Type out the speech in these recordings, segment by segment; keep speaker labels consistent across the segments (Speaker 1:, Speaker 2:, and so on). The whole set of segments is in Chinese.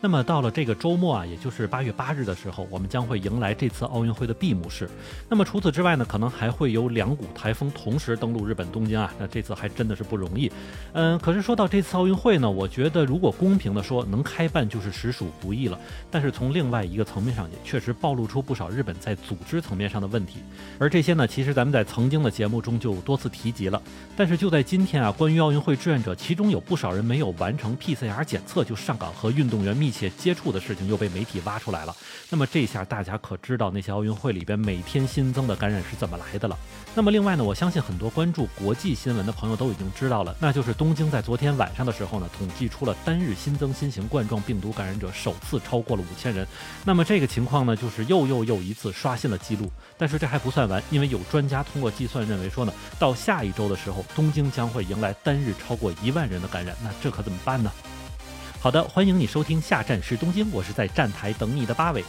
Speaker 1: 那么到了这个周末啊，也就是八月八日的时候，我们将会迎来这次奥运会的闭幕式。那么除此之外呢，可能还会有两股台风同时登陆日本东京啊，那这次还真的是不容易。嗯，可是说到这次奥运会呢，我觉得如果公平的说，能开办就是实属不易了。但是从另外一个层面上，也确实暴露出不少日本在组织层面上的问题。而这些呢，其实咱们在曾经的节目中就多次提及了。但是就在今天啊，关于奥运会志愿者，其中有不少人没有完成 PCR 检测就上岗和运动员密密切接触的事情又被媒体挖出来了。那么这下大家可知道那些奥运会里边每天新增的感染是怎么来的了？那么另外呢，我相信很多关注国际新闻的朋友都已经知道了，那就是东京在昨天晚上的时候呢，统计出了单日新增新型冠状病毒感染者首次超过了五千人。那么这个情况呢，就是又又又一次刷新了记录。但是这还不算完，因为有专家通过计算认为说呢，到下一周的时候，东京将会迎来单日超过一万人的感染。那这可怎么办呢？好的，欢迎你收听下站是东京，我是在站台等你的八尾。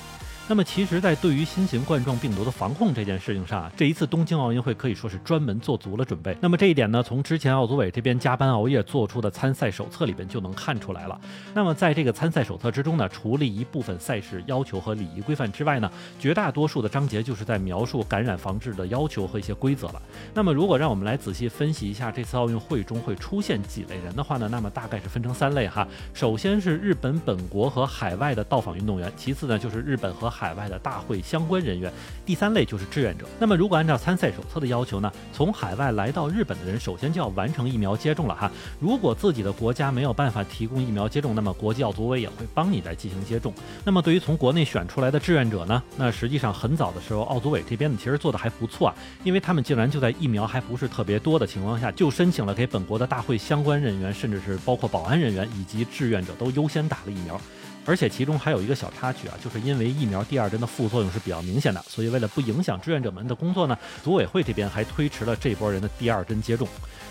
Speaker 1: 那么其实，在对于新型冠状病毒的防控这件事情上啊，这一次东京奥运会可以说是专门做足了准备。那么这一点呢，从之前奥组委这边加班熬夜做出的参赛手册里边就能看出来了。那么在这个参赛手册之中呢，除了一部分赛事要求和礼仪规范之外呢，绝大多数的章节就是在描述感染防治的要求和一些规则了。那么如果让我们来仔细分析一下这次奥运会中会出现几类人的话呢，那么大概是分成三类哈。首先是日本本国和海外的到访运动员，其次呢就是日本和海海外的大会相关人员，第三类就是志愿者。那么，如果按照参赛手册的要求呢，从海外来到日本的人，首先就要完成疫苗接种了哈。如果自己的国家没有办法提供疫苗接种，那么国际奥组委也会帮你来进行接种。那么，对于从国内选出来的志愿者呢，那实际上很早的时候，奥组委这边呢其实做的还不错啊，因为他们竟然就在疫苗还不是特别多的情况下，就申请了给本国的大会相关人员，甚至是包括保安人员以及志愿者都优先打了疫苗。而且其中还有一个小插曲啊，就是因为疫苗第二针的副作用是比较明显的，所以为了不影响志愿者们的工作呢，组委会这边还推迟了这波人的第二针接种。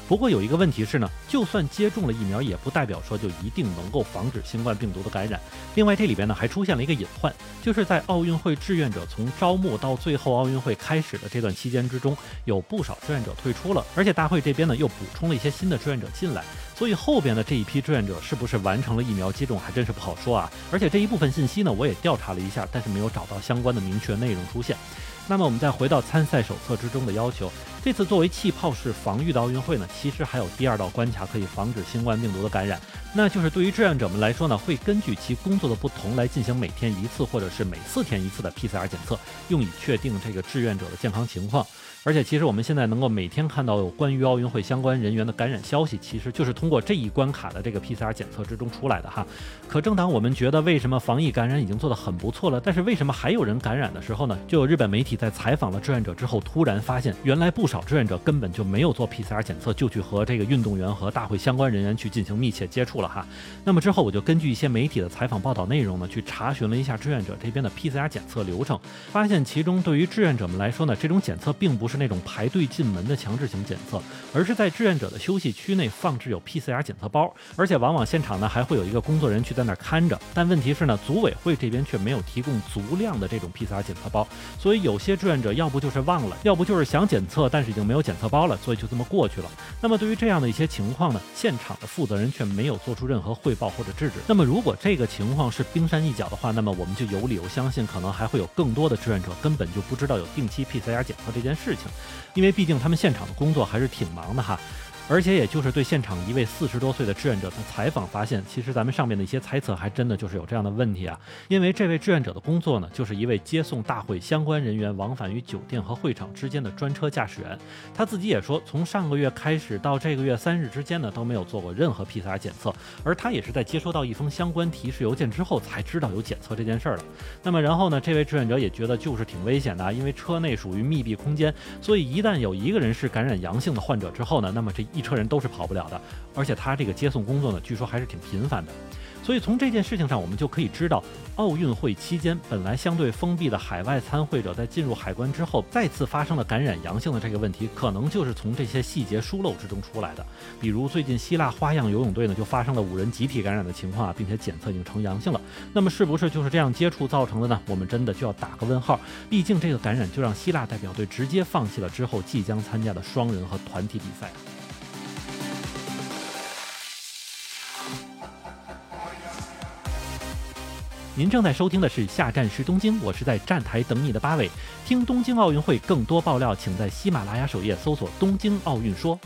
Speaker 1: 不过有一个问题是呢，就算接种了疫苗，也不代表说就一定能够防止新冠病毒的感染。另外这里边呢还出现了一个隐患，就是在奥运会志愿者从招募到最后奥运会开始的这段期间之中，有不少志愿者退出了，而且大会这边呢又补充了一些新的志愿者进来，所以后边的这一批志愿者是不是完成了疫苗接种，还真是不好说啊。而且这一部分信息呢，我也调查了一下，但是没有找到相关的明确内容出现。那么我们再回到参赛手册之中的要求，这次作为气泡式防御的奥运会呢，其实还有第二道关卡可以防止新冠病毒的感染，那就是对于志愿者们来说呢，会根据其工作的不同来进行每天一次或者是每四天一次的 PCR 检测，用以确定这个志愿者的健康情况。而且其实我们现在能够每天看到有关于奥运会相关人员的感染消息，其实就是通过这一关卡的这个 PCR 检测之中出来的哈。可正当我们觉得为什么防疫感染已经做得很不错了，但是为什么还有人感染的时候呢？就有日本媒体在采访了志愿者之后，突然发现原来不少志愿者根本就没有做 PCR 检测，就去和这个运动员和大会相关人员去进行密切接触了哈。那么之后我就根据一些媒体的采访报道内容呢，去查询了一下志愿者这边的 PCR 检测流程，发现其中对于志愿者们来说呢，这种检测并不是那种排队进门的强制性检测，而是在志愿者的休息区内放置有 PCR 检测包，而且往往现场呢还会有一个工作人员去在那儿看着。但问题是呢，组委会这边却没有提供足量的这种 PCR 检测包，所以有些志愿者要不就是忘了，要不就是想检测但，但是已经没有检测包了，所以就这么过去了。那么对于这样的一些情况呢，现场的负责人却没有做出任何汇报或者制止。那么如果这个情况是冰山一角的话，那么我们就有理由相信，可能还会有更多的志愿者根本就不知道有定期 PCR 检测这件事情。因为毕竟他们现场的工作还是挺忙的哈。而且，也就是对现场一位四十多岁的志愿者的采访发现，其实咱们上面的一些猜测还真的就是有这样的问题啊。因为这位志愿者的工作呢，就是一位接送大会相关人员往返于酒店和会场之间的专车驾驶员。他自己也说，从上个月开始到这个月三日之间呢，都没有做过任何 PCR 检测。而他也是在接收到一封相关提示邮件之后，才知道有检测这件事儿的。那么然后呢，这位志愿者也觉得就是挺危险的，因为车内属于密闭空间，所以一旦有一个人是感染阳性的患者之后呢，那么这一车人都是跑不了的，而且他这个接送工作呢，据说还是挺频繁的。所以从这件事情上，我们就可以知道，奥运会期间本来相对封闭的海外参会者，在进入海关之后，再次发生了感染阳性的这个问题，可能就是从这些细节疏漏之中出来的。比如最近希腊花样游泳队呢，就发生了五人集体感染的情况啊，并且检测已经呈阳性了。那么是不是就是这样接触造成的呢？我们真的就要打个问号。毕竟这个感染就让希腊代表队直接放弃了之后即将参加的双人和团体比赛。您正在收听的是《下站是东京》，我是在站台等你的八尾。听东京奥运会更多爆料，请在喜马拉雅首页搜索“东京奥运说”。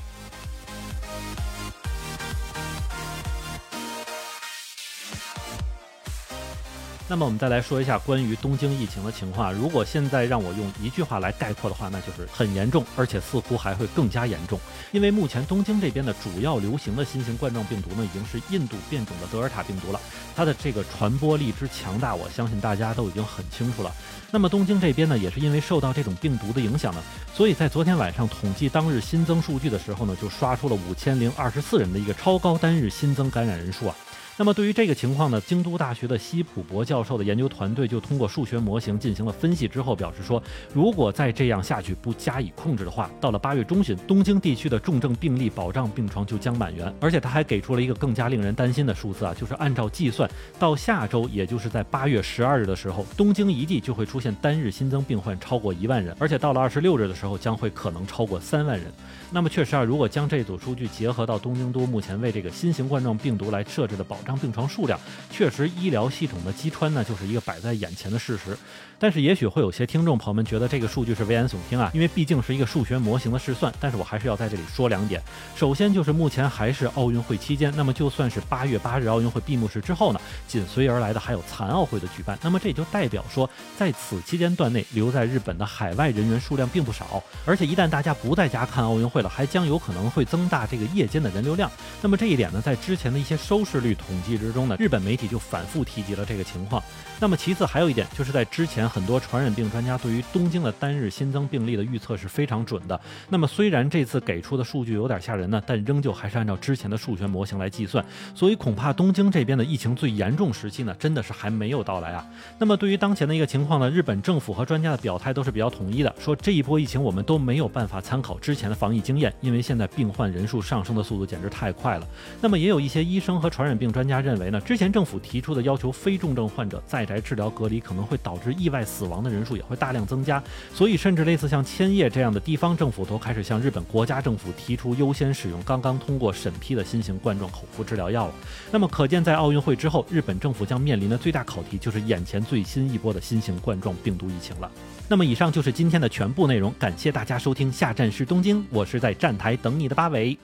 Speaker 1: 那么我们再来说一下关于东京疫情的情况。如果现在让我用一句话来概括的话，那就是很严重，而且似乎还会更加严重。因为目前东京这边的主要流行的新型冠状病毒呢，已经是印度变种的德尔塔病毒了。它的这个传播力之强大，我相信大家都已经很清楚了。那么东京这边呢，也是因为受到这种病毒的影响呢，所以在昨天晚上统计当日新增数据的时候呢，就刷出了五千零二十四人的一个超高单日新增感染人数啊。那么对于这个情况呢，京都大学的西普博教授的研究团队就通过数学模型进行了分析之后表示说，如果再这样下去不加以控制的话，到了八月中旬，东京地区的重症病例保障病床就将满员。而且他还给出了一个更加令人担心的数字啊，就是按照计算，到下周，也就是在八月十二日的时候，东京一地就会出现单日新增病患超过一万人，而且到了二十六日的时候，将会可能超过三万人。那么确实啊，如果将这组数据结合到东京都目前为这个新型冠状病毒来设置的保障病床数量，确实医疗系统的击穿呢，就是一个摆在眼前的事实。但是也许会有些听众朋友们觉得这个数据是危言耸听啊，因为毕竟是一个数学模型的试算。但是我还是要在这里说两点。首先就是目前还是奥运会期间，那么就算是八月八日奥运会闭幕式之后呢，紧随而来的还有残奥会的举办，那么这也就代表说，在此期间段内留在日本的海外人员数量并不少。而且一旦大家不在家看奥运会了，还将有可能会增大这个夜间的人流量。那么这一点呢，在之前的一些收视率统统计之中呢，日本媒体就反复提及了这个情况。那么其次还有一点，就是在之前。很多传染病专家对于东京的单日新增病例的预测是非常准的。那么虽然这次给出的数据有点吓人呢，但仍旧还是按照之前的数学模型来计算。所以恐怕东京这边的疫情最严重时期呢，真的是还没有到来啊。那么对于当前的一个情况呢，日本政府和专家的表态都是比较统一的，说这一波疫情我们都没有办法参考之前的防疫经验，因为现在病患人数上升的速度简直太快了。那么也有一些医生和传染病专专家认为呢，之前政府提出的要求非重症患者在宅治疗隔离可能会导致意外。死亡的人数也会大量增加，所以甚至类似像千叶这样的地方政府都开始向日本国家政府提出优先使用刚刚通过审批的新型冠状口服治疗药了。那么可见，在奥运会之后，日本政府将面临的最大考题就是眼前最新一波的新型冠状病毒疫情了。那么以上就是今天的全部内容，感谢大家收听，下站是东京，我是在站台等你的八尾。